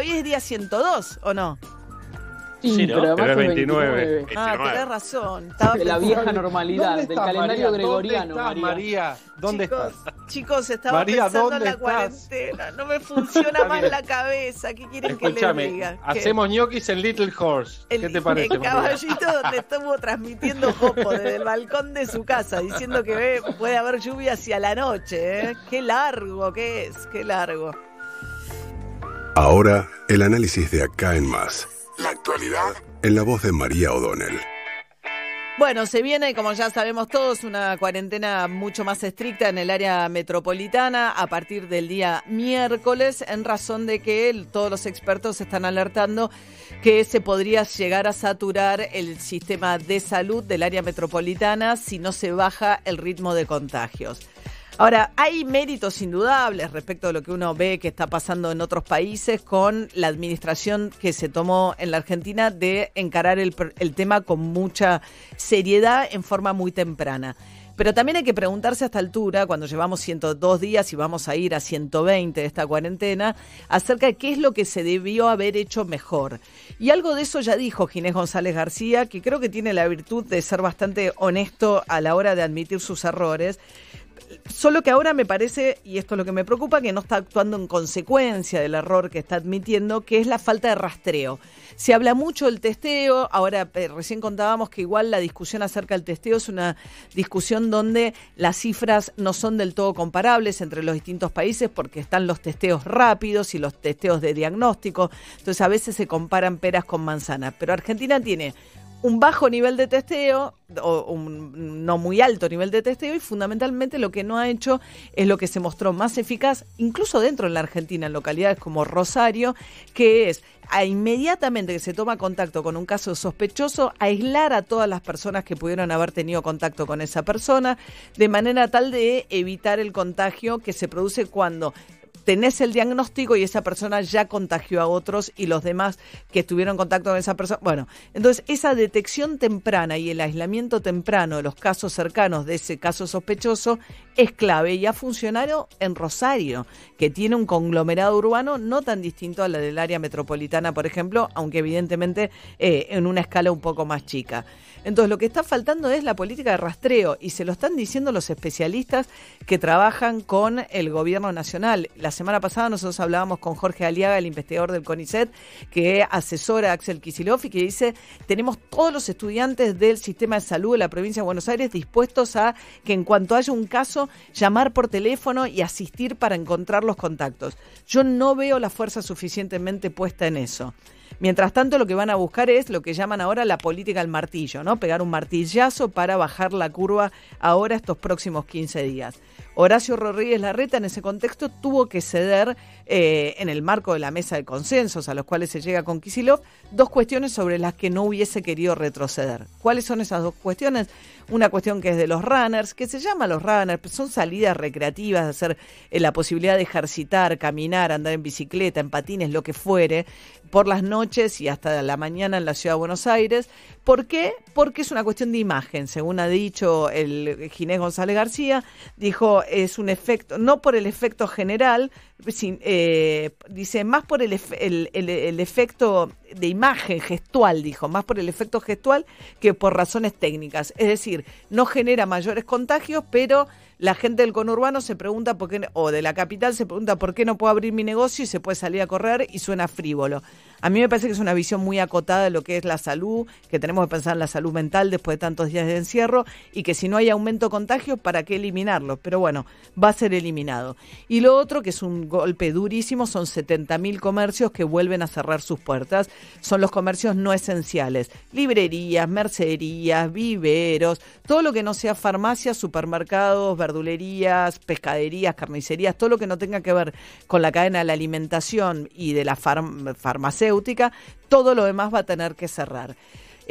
hoy es día 102, ¿o no? Sí, ¿no? pero además Pero es es 29. 29. Ah, 29. tenés razón. Estaba De la vieja normalidad, ¿Dónde del estás, calendario María? gregoriano, ¿Dónde estás, María. María? ¿Dónde chicos, estás? Chicos, estaba María, pensando en ¿dónde la estás? cuarentena. No me funciona más la cabeza. ¿Qué quieren que les Escúchame, diga? Hacemos ñoquis en Little Horse. El, ¿Qué te parece, el María? caballito donde estuvo transmitiendo Jopo desde el balcón de su casa, diciendo que ve, puede haber lluvia hacia la noche. ¿eh? Qué largo que es, qué largo. Ahora, el análisis de acá en más. La actualidad en la voz de María O'Donnell. Bueno, se viene, como ya sabemos todos, una cuarentena mucho más estricta en el área metropolitana a partir del día miércoles, en razón de que todos los expertos están alertando que se podría llegar a saturar el sistema de salud del área metropolitana si no se baja el ritmo de contagios. Ahora, hay méritos indudables respecto a lo que uno ve que está pasando en otros países con la administración que se tomó en la Argentina de encarar el, el tema con mucha seriedad en forma muy temprana. Pero también hay que preguntarse a esta altura, cuando llevamos 102 días y vamos a ir a 120 de esta cuarentena, acerca de qué es lo que se debió haber hecho mejor. Y algo de eso ya dijo Ginés González García, que creo que tiene la virtud de ser bastante honesto a la hora de admitir sus errores. Solo que ahora me parece, y esto es lo que me preocupa, que no está actuando en consecuencia del error que está admitiendo, que es la falta de rastreo. Se habla mucho del testeo, ahora eh, recién contábamos que igual la discusión acerca del testeo es una discusión donde las cifras no son del todo comparables entre los distintos países porque están los testeos rápidos y los testeos de diagnóstico, entonces a veces se comparan peras con manzanas, pero Argentina tiene un bajo nivel de testeo o un no muy alto nivel de testeo y fundamentalmente lo que no ha hecho es lo que se mostró más eficaz incluso dentro de la Argentina en localidades como Rosario que es a inmediatamente que se toma contacto con un caso sospechoso aislar a todas las personas que pudieron haber tenido contacto con esa persona de manera tal de evitar el contagio que se produce cuando tenés el diagnóstico y esa persona ya contagió a otros y los demás que estuvieron en contacto con esa persona. Bueno, entonces esa detección temprana y el aislamiento temprano de los casos cercanos de ese caso sospechoso es clave y ha funcionado en Rosario, que tiene un conglomerado urbano no tan distinto a la del área metropolitana, por ejemplo, aunque evidentemente eh, en una escala un poco más chica. Entonces lo que está faltando es la política de rastreo y se lo están diciendo los especialistas que trabajan con el gobierno nacional. La semana pasada nosotros hablábamos con Jorge Aliaga, el investigador del CONICET, que asesora a Axel Kicillof y que dice, tenemos todos los estudiantes del sistema de salud de la provincia de Buenos Aires dispuestos a que en cuanto haya un caso, llamar por teléfono y asistir para encontrar los contactos. Yo no veo la fuerza suficientemente puesta en eso. Mientras tanto, lo que van a buscar es lo que llaman ahora la política del martillo, ¿no? Pegar un martillazo para bajar la curva ahora estos próximos 15 días. Horacio Rodríguez Larreta en ese contexto tuvo que ceder eh, en el marco de la mesa de consensos a los cuales se llega con Kisilov dos cuestiones sobre las que no hubiese querido retroceder. ¿Cuáles son esas dos cuestiones? Una cuestión que es de los runners, que se llama los runners, son salidas recreativas, de hacer eh, la posibilidad de ejercitar, caminar, andar en bicicleta, en patines, lo que fuere, por las noches y hasta la mañana en la ciudad de Buenos Aires. ¿Por qué? Porque es una cuestión de imagen, según ha dicho el Ginés González García, dijo es un efecto, no por el efecto general, sin, eh, dice más por el, el, el- el efecto de imagen gestual, dijo, más por el efecto gestual que por razones técnicas. Es decir, no genera mayores contagios, pero la gente del conurbano se pregunta por qué, o de la capital se pregunta por qué no puedo abrir mi negocio y se puede salir a correr y suena frívolo. A mí me parece que es una visión muy acotada de lo que es la salud, que tenemos que pensar en la salud mental después de tantos días de encierro y que si no hay aumento de contagios, ¿para qué eliminarlo? Pero bueno, va a ser eliminado. Y lo otro, que es un golpe durísimo, son 70.000 comercios que vuelven a cerrar sus puertas. Son los comercios no esenciales. Librerías, mercerías, viveros, todo lo que no sea farmacias, supermercados, verdulerías, pescaderías, carnicerías, todo lo que no tenga que ver con la cadena de la alimentación y de la farm- farmacéutica, todo lo demás va a tener que cerrar.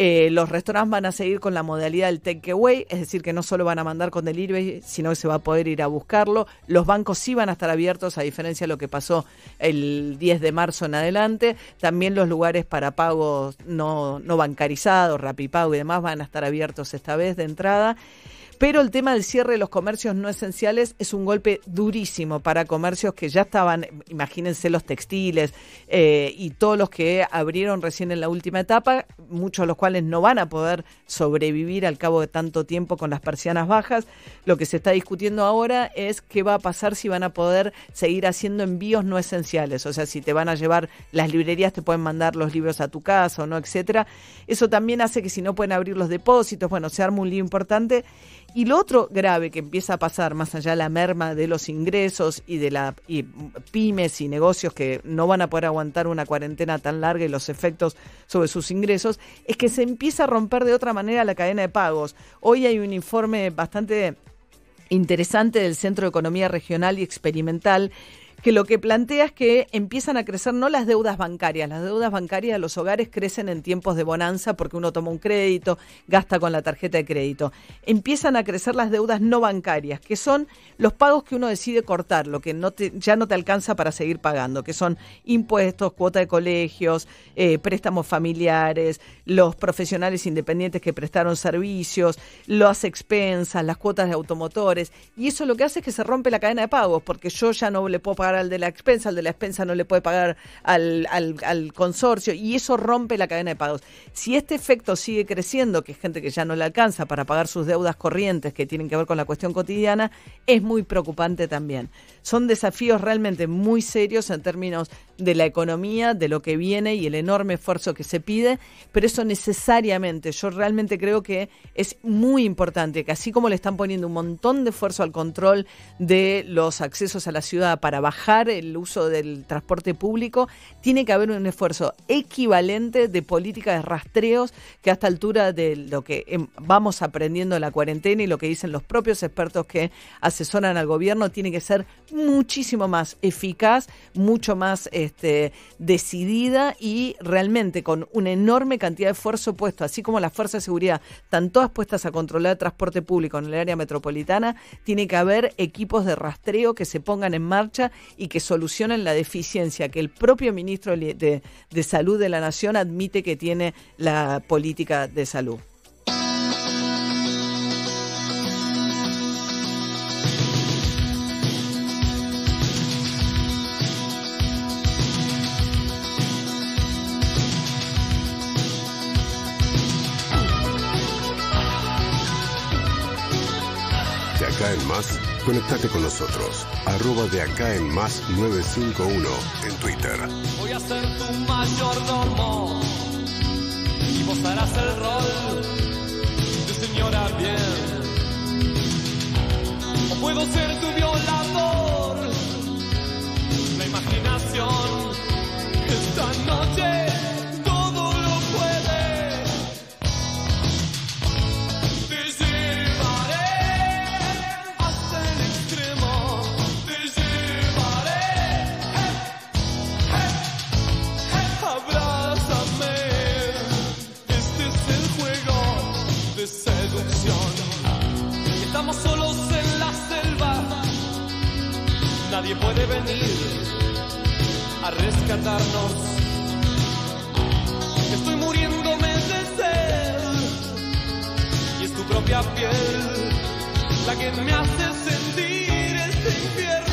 Eh, los restaurantes van a seguir con la modalidad del takeaway, es decir, que no solo van a mandar con delivery, sino que se va a poder ir a buscarlo. Los bancos sí van a estar abiertos, a diferencia de lo que pasó el 10 de marzo en adelante. También los lugares para pagos no, no bancarizados, Rapipago y demás van a estar abiertos esta vez de entrada. Pero el tema del cierre de los comercios no esenciales es un golpe durísimo para comercios que ya estaban, imagínense los textiles eh, y todos los que abrieron recién en la última etapa, muchos de los cuales no van a poder sobrevivir al cabo de tanto tiempo con las persianas bajas. Lo que se está discutiendo ahora es qué va a pasar si van a poder seguir haciendo envíos no esenciales, o sea, si te van a llevar las librerías, te pueden mandar los libros a tu casa o no, etcétera. Eso también hace que si no pueden abrir los depósitos, bueno, se arma un lío importante y lo otro grave que empieza a pasar, más allá de la merma de los ingresos y de la y pymes y negocios que no van a poder aguantar una cuarentena tan larga y los efectos sobre sus ingresos, es que se empieza a romper de otra manera la cadena de pagos. Hoy hay un informe bastante interesante del Centro de Economía Regional y Experimental que lo que plantea es que empiezan a crecer no las deudas bancarias, las deudas bancarias de los hogares crecen en tiempos de bonanza porque uno toma un crédito, gasta con la tarjeta de crédito. Empiezan a crecer las deudas no bancarias, que son los pagos que uno decide cortar, lo que no ya no te alcanza para seguir pagando, que son impuestos, cuota de colegios, eh, préstamos familiares, los profesionales independientes que prestaron servicios, las expensas, las cuotas de automotores. Y eso lo que hace es que se rompe la cadena de pagos, porque yo ya no le puedo pagar al de la expensa, al de la expensa no le puede pagar al, al, consorcio y eso rompe la cadena de pagos. Si este efecto sigue creciendo, que es gente que ya no le alcanza para pagar sus deudas corrientes que tienen que ver con la cuestión cotidiana, es muy preocupante también. Son desafíos realmente muy serios en términos de la economía, de lo que viene y el enorme esfuerzo que se pide, pero eso necesariamente, yo realmente creo que es muy importante que así como le están poniendo un montón de esfuerzo al control de los accesos a la ciudad para bajar el uso del transporte público, tiene que haber un esfuerzo equivalente de política de rastreos que a esta altura de lo que em, vamos aprendiendo en la cuarentena y lo que dicen los propios expertos que asesoran al gobierno tiene que ser muchísimo más eficaz, mucho más este, decidida y realmente con una enorme cantidad de esfuerzo puesto, así como las fuerzas de seguridad están todas puestas a controlar el transporte público en el área metropolitana, tiene que haber equipos de rastreo que se pongan en marcha y que solucionen la deficiencia que el propio ministro de, Salud de la Nación admite que tiene la política de salud. más, conectate con nosotros. Arroba de acá en más 951 en Twitter. Voy a ser tu mayordomo y vos harás el rol de señora bien. O puedo ser tu violador. Puede venir a rescatarnos. Estoy muriéndome de sed y es tu propia piel la que me hace sentir este infierno.